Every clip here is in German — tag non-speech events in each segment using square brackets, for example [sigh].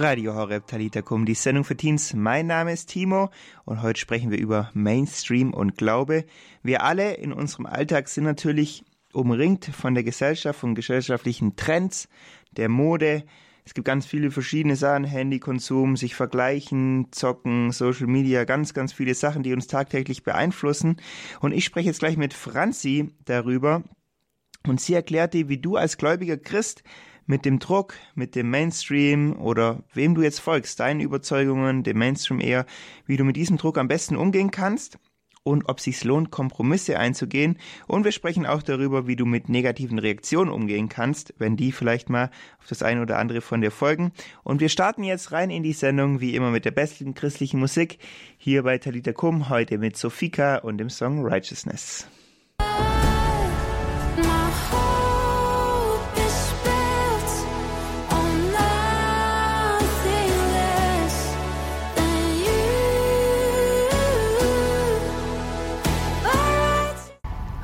Radio Horeb Talita Kum, die Sendung für Teens. Mein Name ist Timo und heute sprechen wir über Mainstream und Glaube. Wir alle in unserem Alltag sind natürlich umringt von der Gesellschaft, von gesellschaftlichen Trends, der Mode. Es gibt ganz viele verschiedene Sachen, Handykonsum, sich vergleichen, zocken, Social Media, ganz, ganz viele Sachen, die uns tagtäglich beeinflussen. Und ich spreche jetzt gleich mit Franzi darüber. Und sie erklärte, wie du als gläubiger Christ mit dem Druck, mit dem Mainstream oder wem du jetzt folgst, deinen Überzeugungen, dem Mainstream eher, wie du mit diesem Druck am besten umgehen kannst und ob sich's lohnt, Kompromisse einzugehen. Und wir sprechen auch darüber, wie du mit negativen Reaktionen umgehen kannst, wenn die vielleicht mal auf das eine oder andere von dir folgen. Und wir starten jetzt rein in die Sendung, wie immer mit der besten christlichen Musik, hier bei Talita Kum, heute mit Sofika und dem Song Righteousness.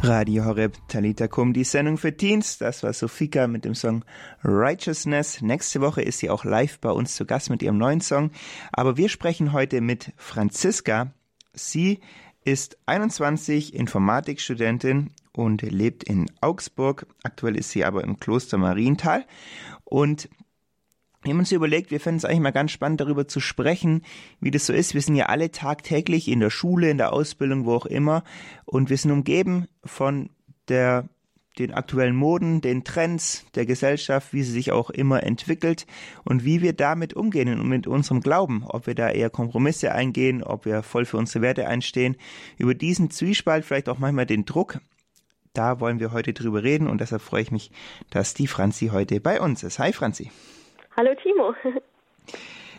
Radio Horeb Talita Kum, die Sendung für Teens. Das war Sofika mit dem Song Righteousness. Nächste Woche ist sie auch live bei uns zu Gast mit ihrem neuen Song. Aber wir sprechen heute mit Franziska. Sie ist 21, Informatikstudentin und lebt in Augsburg. Aktuell ist sie aber im Kloster Marienthal. Und wir haben uns überlegt, wir fänden es eigentlich mal ganz spannend, darüber zu sprechen, wie das so ist. Wir sind ja alle tagtäglich in der Schule, in der Ausbildung, wo auch immer. Und wir sind umgeben von der, den aktuellen Moden, den Trends der Gesellschaft, wie sie sich auch immer entwickelt und wie wir damit umgehen und mit unserem Glauben. Ob wir da eher Kompromisse eingehen, ob wir voll für unsere Werte einstehen. Über diesen Zwiespalt, vielleicht auch manchmal den Druck, da wollen wir heute drüber reden und deshalb freue ich mich, dass die Franzi heute bei uns ist. Hi Franzi. Hallo Timo.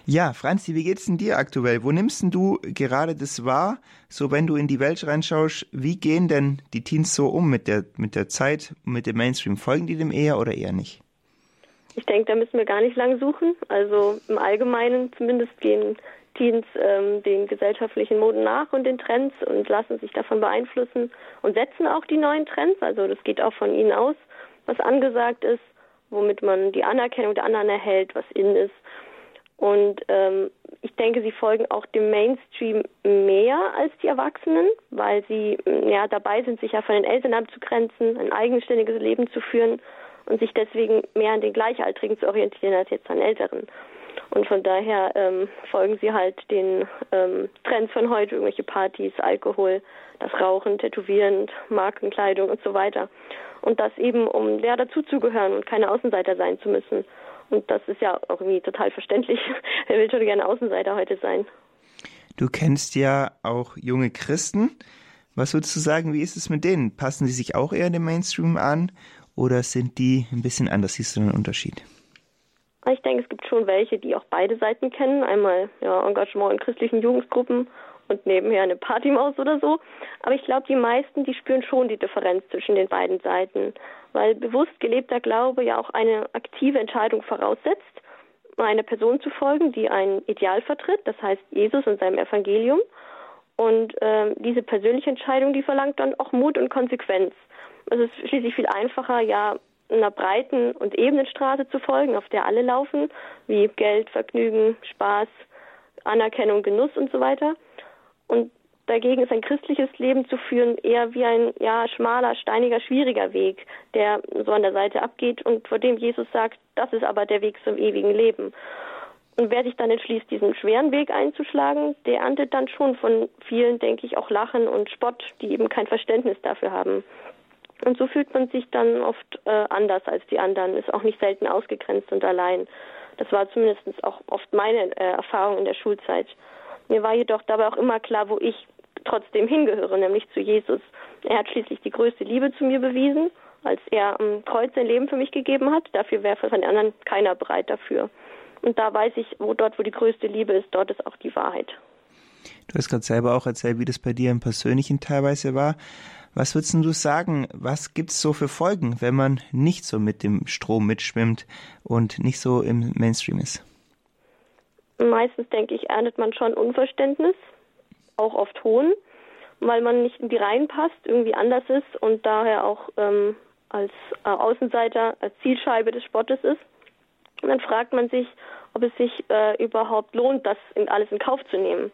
Ja, Franzi, wie geht's denn dir aktuell? Wo nimmst denn du gerade das wahr? So, wenn du in die Welt reinschaust, wie gehen denn die Teens so um mit der, mit der Zeit, mit dem Mainstream? Folgen die dem eher oder eher nicht? Ich denke, da müssen wir gar nicht lang suchen. Also im Allgemeinen zumindest gehen Teens ähm, den gesellschaftlichen Moden nach und den Trends und lassen sich davon beeinflussen und setzen auch die neuen Trends. Also das geht auch von ihnen aus, was angesagt ist womit man die Anerkennung der anderen erhält, was in ist. Und ähm, ich denke, sie folgen auch dem Mainstream mehr als die Erwachsenen, weil sie mm, ja dabei sind, sich ja von den Eltern abzugrenzen, ein eigenständiges Leben zu führen und sich deswegen mehr an den Gleichaltrigen zu orientieren als jetzt an Älteren. Und von daher ähm, folgen sie halt den ähm, Trends von heute, irgendwelche Partys, Alkohol, das Rauchen, Tätowieren, Markenkleidung und so weiter. Und das eben, um ja dazuzugehören und keine Außenseiter sein zu müssen. Und das ist ja auch irgendwie total verständlich. [laughs] Wer will schon gerne Außenseiter heute sein? Du kennst ja auch junge Christen. Was würdest du sagen, wie ist es mit denen? Passen sie sich auch eher dem Mainstream an oder sind die ein bisschen anders? Siehst du einen Unterschied? Ich denke, es gibt schon welche, die auch beide Seiten kennen. Einmal ja, Engagement in christlichen Jugendgruppen und nebenher eine Partymaus oder so. Aber ich glaube, die meisten, die spüren schon die Differenz zwischen den beiden Seiten, weil bewusst gelebter Glaube ja auch eine aktive Entscheidung voraussetzt, einer Person zu folgen, die ein Ideal vertritt, das heißt Jesus und seinem Evangelium. Und äh, diese persönliche Entscheidung, die verlangt dann auch Mut und Konsequenz. Es ist schließlich viel einfacher, ja, einer breiten und ebenen Straße zu folgen, auf der alle laufen, wie Geld, Vergnügen, Spaß, Anerkennung, Genuss und so weiter. Und dagegen ist ein christliches Leben zu führen eher wie ein ja schmaler, steiniger, schwieriger Weg, der so an der Seite abgeht und vor dem Jesus sagt, das ist aber der Weg zum ewigen Leben. Und wer sich dann entschließt, diesen schweren Weg einzuschlagen, der erntet dann schon von vielen, denke ich, auch Lachen und Spott, die eben kein Verständnis dafür haben. Und so fühlt man sich dann oft äh, anders als die anderen, ist auch nicht selten ausgegrenzt und allein. Das war zumindest auch oft meine äh, Erfahrung in der Schulzeit. Mir war jedoch dabei auch immer klar, wo ich trotzdem hingehöre, nämlich zu Jesus. Er hat schließlich die größte Liebe zu mir bewiesen, als er am Kreuz sein Leben für mich gegeben hat. Dafür wäre von den anderen keiner bereit dafür. Und da weiß ich, wo dort, wo die größte Liebe ist, dort ist auch die Wahrheit. Du hast gerade selber auch erzählt, wie das bei dir im Persönlichen teilweise war. Was würdest du sagen, was gibt es so für Folgen, wenn man nicht so mit dem Strom mitschwimmt und nicht so im Mainstream ist? Meistens, denke ich, erntet man schon Unverständnis, auch oft Hohn, weil man nicht in die Reihen passt, irgendwie anders ist und daher auch ähm, als äh, Außenseiter, als Zielscheibe des Spottes ist. Und dann fragt man sich, ob es sich äh, überhaupt lohnt, das in, alles in Kauf zu nehmen.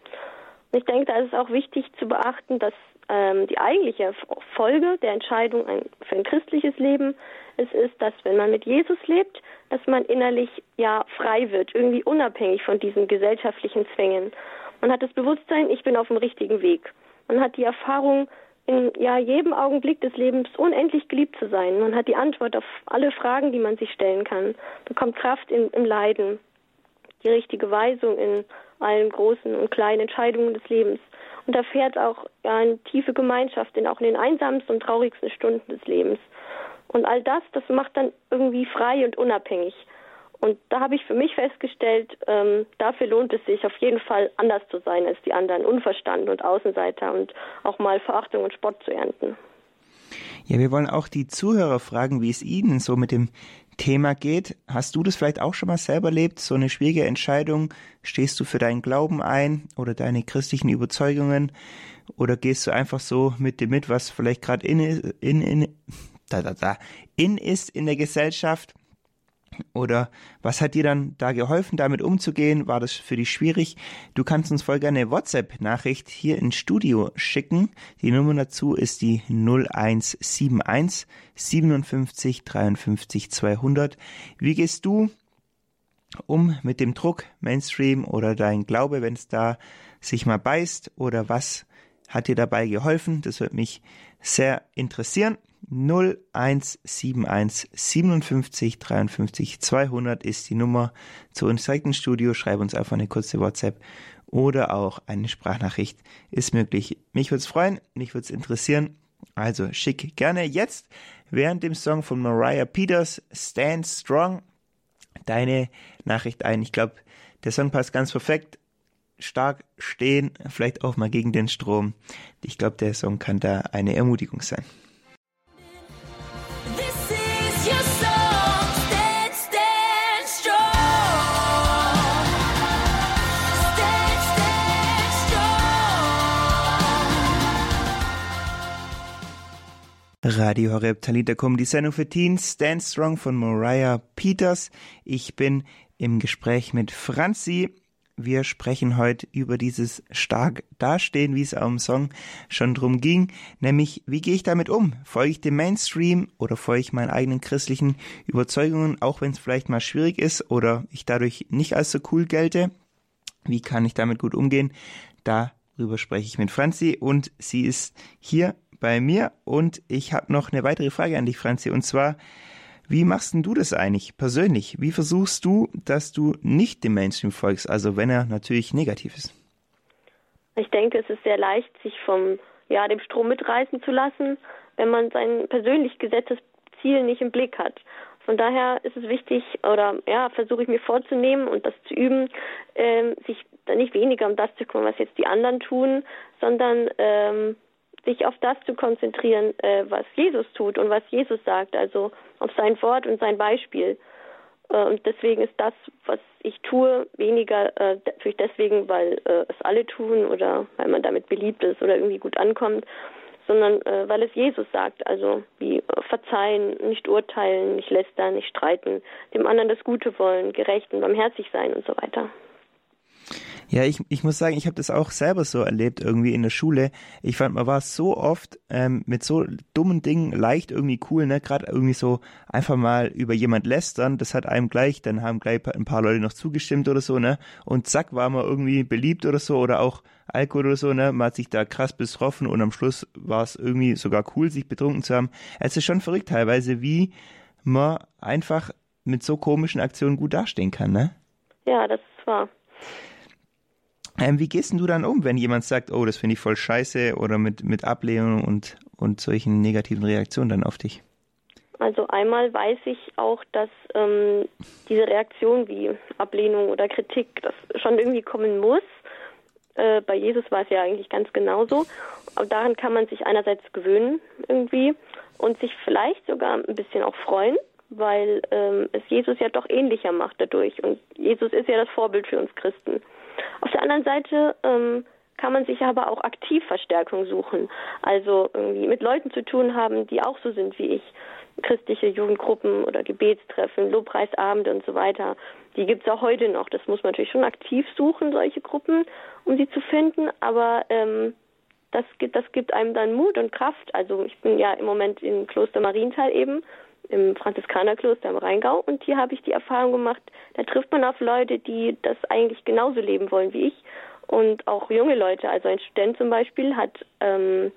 Und ich denke, da ist es auch wichtig zu beachten, dass ähm, die eigentliche Folge der Entscheidung für ein christliches Leben es ist, dass wenn man mit Jesus lebt, dass man innerlich ja frei wird, irgendwie unabhängig von diesen gesellschaftlichen Zwängen. Man hat das Bewusstsein, ich bin auf dem richtigen Weg. Man hat die Erfahrung, in ja, jedem Augenblick des Lebens unendlich geliebt zu sein. Man hat die Antwort auf alle Fragen, die man sich stellen kann, bekommt Kraft in, im Leiden, die richtige Weisung in allen großen und kleinen Entscheidungen des Lebens und erfährt auch eine tiefe Gemeinschaft in auch in den einsamsten und traurigsten Stunden des Lebens. Und all das, das macht dann irgendwie frei und unabhängig. Und da habe ich für mich festgestellt, ähm, dafür lohnt es sich auf jeden Fall anders zu sein als die anderen, unverstanden und Außenseiter und auch mal Verachtung und Spott zu ernten. Ja, wir wollen auch die Zuhörer fragen, wie es ihnen so mit dem Thema geht. Hast du das vielleicht auch schon mal selber erlebt? So eine schwierige Entscheidung? Stehst du für deinen Glauben ein oder deine christlichen Überzeugungen? Oder gehst du einfach so mit dem mit, was vielleicht gerade in, in, in, da, da, da, in ist in der Gesellschaft? Oder was hat dir dann da geholfen, damit umzugehen? War das für dich schwierig? Du kannst uns voll gerne WhatsApp-Nachricht hier ins Studio schicken. Die Nummer dazu ist die 0171 57 53 200. Wie gehst du um mit dem Druck, Mainstream oder dein Glaube, wenn es da sich mal beißt? Oder was hat dir dabei geholfen? Das würde mich sehr interessieren. 0171 57 53 200 ist die Nummer zu uns direkt ins Studio. Schreib uns einfach eine kurze WhatsApp oder auch eine Sprachnachricht ist möglich. Mich würde es freuen, mich würde es interessieren. Also schick gerne jetzt während dem Song von Mariah Peters Stand Strong deine Nachricht ein. Ich glaube, der Song passt ganz perfekt. Stark stehen, vielleicht auch mal gegen den Strom. Ich glaube, der Song kann da eine Ermutigung sein. Radio Horeb Talitakum, die Sendung für Teens, Stand Strong von Mariah Peters. Ich bin im Gespräch mit Franzi. Wir sprechen heute über dieses stark Dastehen, wie es auch im Song schon drum ging, nämlich wie gehe ich damit um? Folge ich dem Mainstream oder folge ich meinen eigenen christlichen Überzeugungen, auch wenn es vielleicht mal schwierig ist oder ich dadurch nicht als so cool gelte? Wie kann ich damit gut umgehen? Darüber spreche ich mit Franzi und sie ist hier bei mir und ich habe noch eine weitere Frage an dich, Franzi, und zwar, wie machst denn du das eigentlich persönlich? Wie versuchst du, dass du nicht dem Mainstream folgst, also wenn er natürlich negativ ist? Ich denke, es ist sehr leicht, sich vom ja, dem Strom mitreißen zu lassen, wenn man sein persönlich gesetztes Ziel nicht im Blick hat. Von daher ist es wichtig, oder ja, versuche ich mir vorzunehmen und das zu üben, ähm, sich nicht weniger um das zu kümmern, was jetzt die anderen tun, sondern ähm, sich auf das zu konzentrieren, äh, was Jesus tut und was Jesus sagt, also auf sein Wort und sein Beispiel. Äh, und deswegen ist das, was ich tue, weniger äh, natürlich deswegen, weil äh, es alle tun oder weil man damit beliebt ist oder irgendwie gut ankommt, sondern äh, weil es Jesus sagt, also wie äh, verzeihen, nicht urteilen, nicht lästern, nicht streiten, dem anderen das Gute wollen, gerecht und barmherzig sein und so weiter. Ja, ich, ich muss sagen, ich habe das auch selber so erlebt irgendwie in der Schule. Ich fand, man war so oft ähm, mit so dummen Dingen leicht irgendwie cool, ne? Gerade irgendwie so einfach mal über jemand lästern, das hat einem gleich, dann haben gleich ein paar Leute noch zugestimmt oder so, ne? Und zack, war man irgendwie beliebt oder so oder auch Alkohol oder so, ne? Man hat sich da krass betroffen und am Schluss war es irgendwie sogar cool, sich betrunken zu haben. Es ist schon verrückt teilweise, wie man einfach mit so komischen Aktionen gut dastehen kann, ne? Ja, das ist wahr. Ähm, wie gehst du dann um, wenn jemand sagt, oh, das finde ich voll scheiße oder mit, mit Ablehnung und, und solchen negativen Reaktionen dann auf dich? Also einmal weiß ich auch, dass ähm, diese Reaktion wie Ablehnung oder Kritik, das schon irgendwie kommen muss. Äh, bei Jesus war es ja eigentlich ganz genauso. Aber daran kann man sich einerseits gewöhnen irgendwie und sich vielleicht sogar ein bisschen auch freuen, weil ähm, es Jesus ja doch ähnlicher macht dadurch. Und Jesus ist ja das Vorbild für uns Christen. Auf der anderen Seite ähm, kann man sich aber auch aktiv Verstärkung suchen. Also irgendwie mit Leuten zu tun haben, die auch so sind wie ich. Christliche Jugendgruppen oder Gebetstreffen, Lobpreisabende und so weiter. die gibt es auch heute noch. Das muss man natürlich schon aktiv suchen, solche Gruppen, um sie zu finden. Aber ähm, das, gibt, das gibt einem dann Mut und Kraft. Also ich bin ja im Moment im Kloster Marienthal eben, im Franziskanerkloster im Rheingau. Und hier habe ich die Erfahrung gemacht, da trifft man auf Leute, die das eigentlich genauso leben wollen wie ich. Und auch junge Leute. Also ein Student zum Beispiel hat ähm,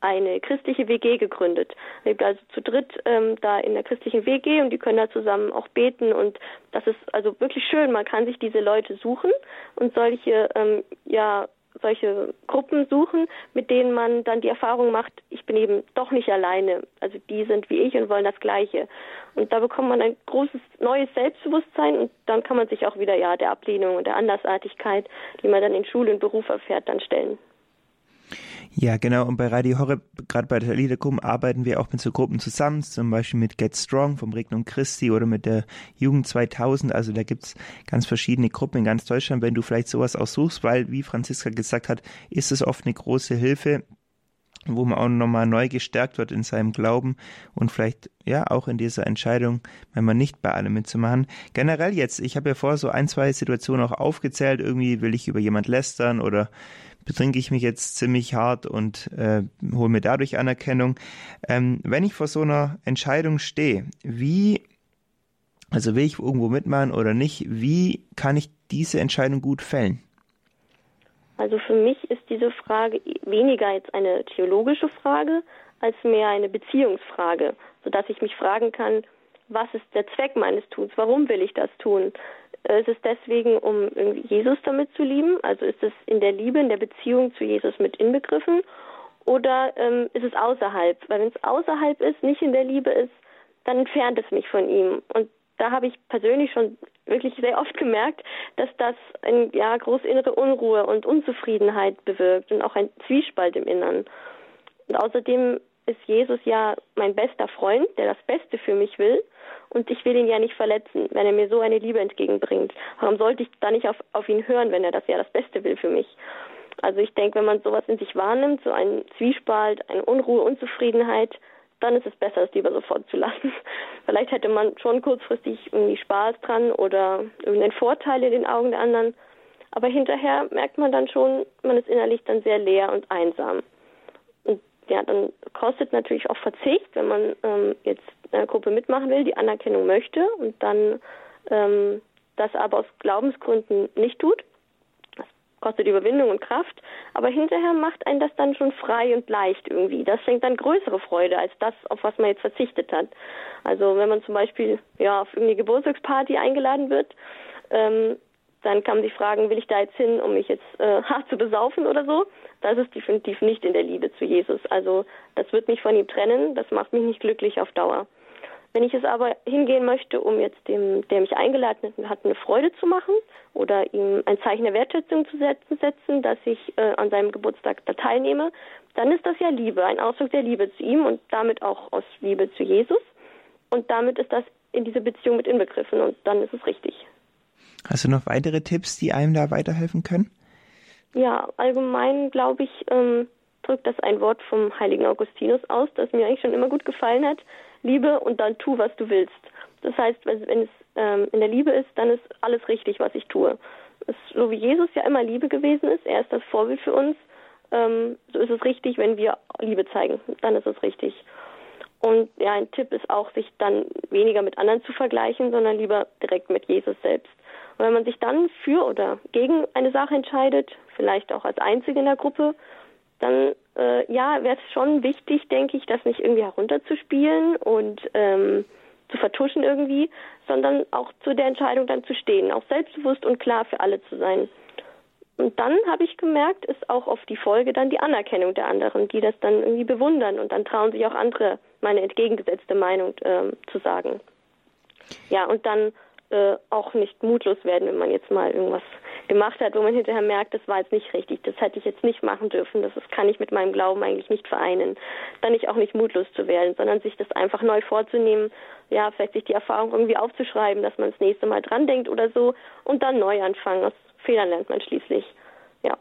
eine christliche WG gegründet. Lebt also zu dritt ähm, da in der christlichen WG und die können da zusammen auch beten und das ist also wirklich schön. Man kann sich diese Leute suchen und solche ähm, ja solche Gruppen suchen, mit denen man dann die Erfahrung macht, ich bin eben doch nicht alleine. Also die sind wie ich und wollen das Gleiche. Und da bekommt man ein großes neues Selbstbewusstsein und dann kann man sich auch wieder ja der Ablehnung und der Andersartigkeit, die man dann in Schule und Beruf erfährt, dann stellen. Ja, genau. Und bei Radio Horeb, gerade bei der Liedergruppe, arbeiten wir auch mit so Gruppen zusammen, zum Beispiel mit Get Strong vom Regnum Christi oder mit der Jugend 2000. Also da gibt's ganz verschiedene Gruppen in ganz Deutschland, wenn du vielleicht sowas auch suchst, weil, wie Franziska gesagt hat, ist es oft eine große Hilfe, wo man auch nochmal neu gestärkt wird in seinem Glauben und vielleicht ja auch in dieser Entscheidung, wenn man nicht bei allem mitzumachen. Generell jetzt, ich habe ja vorher so ein, zwei Situationen auch aufgezählt, irgendwie will ich über jemand lästern oder betrinke ich mich jetzt ziemlich hart und äh, hole mir dadurch Anerkennung. Ähm, wenn ich vor so einer Entscheidung stehe, wie, also will ich irgendwo mitmachen oder nicht, wie kann ich diese Entscheidung gut fällen? Also für mich ist diese Frage weniger jetzt eine theologische Frage als mehr eine Beziehungsfrage, sodass ich mich fragen kann, was ist der Zweck meines Tuns? Warum will ich das tun? Ist es deswegen, um Jesus damit zu lieben? Also ist es in der Liebe, in der Beziehung zu Jesus mit inbegriffen? Oder ähm, ist es außerhalb? Weil wenn es außerhalb ist, nicht in der Liebe ist, dann entfernt es mich von ihm. Und da habe ich persönlich schon wirklich sehr oft gemerkt, dass das eine ja, große innere Unruhe und Unzufriedenheit bewirkt und auch ein Zwiespalt im Innern. Und außerdem ist Jesus ja mein bester Freund, der das Beste für mich will und ich will ihn ja nicht verletzen, wenn er mir so eine Liebe entgegenbringt. Warum sollte ich da nicht auf, auf ihn hören, wenn er das ja das Beste will für mich? Also ich denke, wenn man sowas in sich wahrnimmt, so einen Zwiespalt, eine Unruhe, Unzufriedenheit, dann ist es besser, es lieber sofort zu lassen. [laughs] Vielleicht hätte man schon kurzfristig irgendwie Spaß dran oder irgendeinen Vorteil in den Augen der anderen, aber hinterher merkt man dann schon, man ist innerlich dann sehr leer und einsam. Und ja, dann kostet natürlich auch Verzicht, wenn man ähm, jetzt einer Gruppe mitmachen will, die Anerkennung möchte und dann ähm, das aber aus Glaubensgründen nicht tut. Das kostet Überwindung und Kraft, aber hinterher macht einen das dann schon frei und leicht irgendwie. Das schenkt dann größere Freude als das, auf was man jetzt verzichtet hat. Also wenn man zum Beispiel ja auf irgendeine Geburtstagsparty eingeladen wird, ähm, dann man sich fragen, will ich da jetzt hin, um mich jetzt äh, [laughs] hart zu besaufen oder so? Das ist definitiv nicht in der Liebe zu Jesus. Also das wird mich von ihm trennen, das macht mich nicht glücklich auf Dauer. Wenn ich es aber hingehen möchte, um jetzt dem, der mich eingeladen hat, eine Freude zu machen oder ihm ein Zeichen der Wertschätzung zu setzen, dass ich äh, an seinem Geburtstag da teilnehme, dann ist das ja Liebe, ein Ausdruck der Liebe zu ihm und damit auch aus Liebe zu Jesus. Und damit ist das in diese Beziehung mit inbegriffen und dann ist es richtig. Hast du noch weitere Tipps, die einem da weiterhelfen können? Ja, allgemein glaube ich, ähm, drückt das ein Wort vom heiligen Augustinus aus, das mir eigentlich schon immer gut gefallen hat. Liebe und dann tu, was du willst. Das heißt, wenn es ähm, in der Liebe ist, dann ist alles richtig, was ich tue. Es, so wie Jesus ja immer Liebe gewesen ist, er ist das Vorbild für uns, ähm, so ist es richtig, wenn wir Liebe zeigen. Dann ist es richtig. Und ja, ein Tipp ist auch, sich dann weniger mit anderen zu vergleichen, sondern lieber direkt mit Jesus selbst. Und wenn man sich dann für oder gegen eine Sache entscheidet, vielleicht auch als Einzige in der Gruppe, dann äh, ja, wäre es schon wichtig, denke ich, das nicht irgendwie herunterzuspielen und ähm, zu vertuschen irgendwie, sondern auch zu der Entscheidung dann zu stehen, auch selbstbewusst und klar für alle zu sein. Und dann habe ich gemerkt, ist auch auf die Folge dann die Anerkennung der anderen, die das dann irgendwie bewundern und dann trauen sich auch andere meine entgegengesetzte Meinung äh, zu sagen. Ja, und dann äh, auch nicht mutlos werden, wenn man jetzt mal irgendwas gemacht hat, wo man hinterher merkt, das war jetzt nicht richtig, das hätte ich jetzt nicht machen dürfen, das kann ich mit meinem Glauben eigentlich nicht vereinen. Dann nicht auch nicht mutlos zu werden, sondern sich das einfach neu vorzunehmen, ja, vielleicht sich die Erfahrung irgendwie aufzuschreiben, dass man das nächste Mal dran denkt oder so und dann neu anfangen. Aus Fehlern lernt man schließlich. Ja.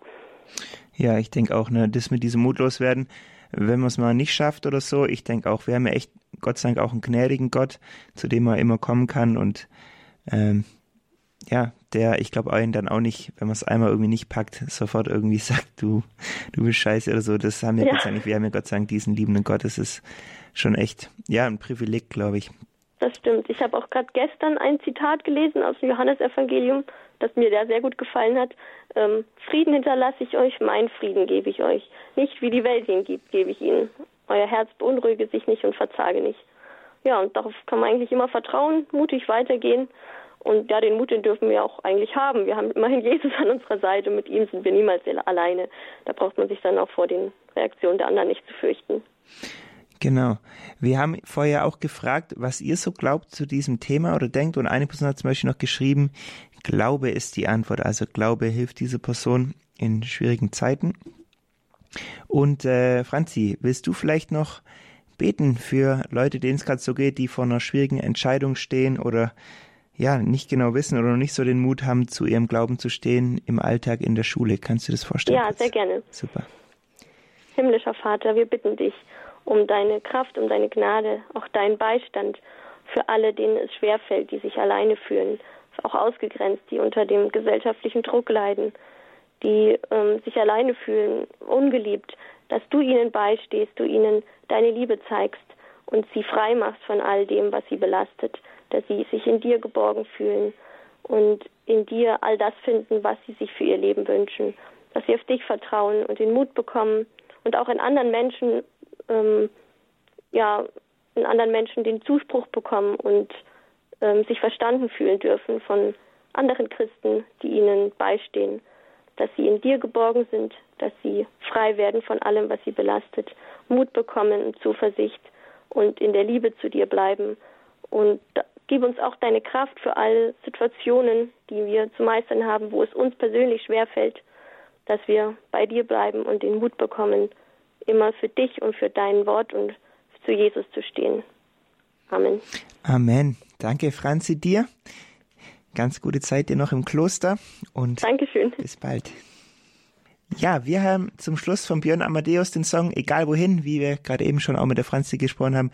Ja, ich denke auch, ne, das mit diesem Mutloswerden, wenn man es mal nicht schafft oder so, ich denke auch, wir haben ja echt, Gott sei Dank, auch einen gnädigen Gott, zu dem man immer kommen kann und ähm, ja, der, ich glaube, einen dann auch nicht, wenn man es einmal irgendwie nicht packt, sofort irgendwie [laughs] sagt, du, du bist scheiße oder so. Das haben wir ja. Gott sei Dank, wir haben ja Gott sei Dank diesen liebenden Gott. Das ist schon echt, ja, ein Privileg, glaube ich. Das stimmt. Ich habe auch gerade gestern ein Zitat gelesen aus dem Johannesevangelium, das mir da sehr gut gefallen hat. Ähm, Frieden hinterlasse ich euch, mein Frieden gebe ich euch. Nicht wie die Welt ihn gibt, gebe ich ihnen. Euer Herz beunruhige sich nicht und verzage nicht. Ja, und darauf kann man eigentlich immer vertrauen, mutig weitergehen. Und ja, den Mut, den dürfen wir auch eigentlich haben. Wir haben immerhin [laughs] Jesus an unserer Seite. Mit ihm sind wir niemals alleine. Da braucht man sich dann auch vor den Reaktionen der anderen nicht zu fürchten. Genau. Wir haben vorher auch gefragt, was ihr so glaubt zu diesem Thema oder denkt. Und eine Person hat zum Beispiel noch geschrieben, Glaube ist die Antwort. Also Glaube hilft dieser Person in schwierigen Zeiten. Und äh, Franzi, willst du vielleicht noch beten für Leute, denen es gerade so geht, die vor einer schwierigen Entscheidung stehen oder ja, nicht genau wissen oder noch nicht so den Mut haben, zu ihrem Glauben zu stehen im Alltag in der Schule. Kannst du das vorstellen? Ja, sehr gerne. Super. Himmlischer Vater, wir bitten dich um deine Kraft, um deine Gnade, auch deinen Beistand für alle, denen es schwerfällt, die sich alleine fühlen, auch ausgegrenzt, die unter dem gesellschaftlichen Druck leiden, die ähm, sich alleine fühlen, ungeliebt, dass du ihnen beistehst, du ihnen deine Liebe zeigst und sie frei machst von all dem, was sie belastet, dass sie sich in dir geborgen fühlen und in dir all das finden, was sie sich für ihr Leben wünschen, dass sie auf dich vertrauen und den Mut bekommen und auch in anderen Menschen, ähm, ja, in anderen Menschen den Zuspruch bekommen und ähm, sich verstanden fühlen dürfen von anderen Christen, die ihnen beistehen dass sie in dir geborgen sind, dass sie frei werden von allem, was sie belastet, Mut bekommen und Zuversicht und in der Liebe zu dir bleiben. Und gib uns auch deine Kraft für alle Situationen, die wir zu meistern haben, wo es uns persönlich schwerfällt, dass wir bei dir bleiben und den Mut bekommen, immer für dich und für dein Wort und zu Jesus zu stehen. Amen. Amen. Danke, Franzi, dir. Ganz gute Zeit dir noch im Kloster und Dankeschön. bis bald. Ja, wir haben zum Schluss von Björn Amadeus den Song Egal wohin, wie wir gerade eben schon auch mit der Franzi gesprochen haben.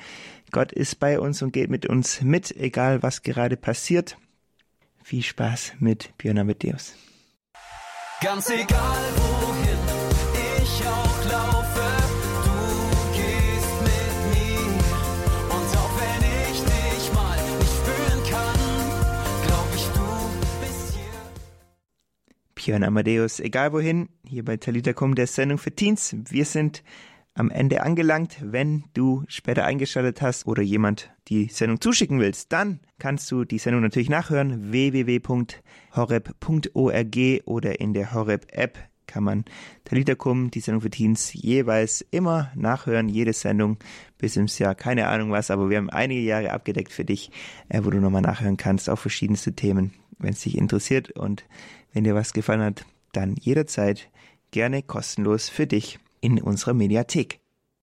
Gott ist bei uns und geht mit uns mit, egal was gerade passiert. Viel Spaß mit Björn Amadeus. Ganz egal wohin Björn Amadeus, egal wohin, hier bei Talitakum der Sendung für Teens. Wir sind am Ende angelangt. Wenn du später eingeschaltet hast oder jemand die Sendung zuschicken willst, dann kannst du die Sendung natürlich nachhören. www.horeb.org oder in der Horeb-App kann man Talitakum, die Sendung für Teens, jeweils immer nachhören, jede Sendung bis ins Jahr, keine Ahnung was, aber wir haben einige Jahre abgedeckt für dich, äh, wo du nochmal nachhören kannst, auf verschiedenste Themen, wenn es dich interessiert und wenn dir was gefallen hat, dann jederzeit gerne kostenlos für dich in unserer Mediathek.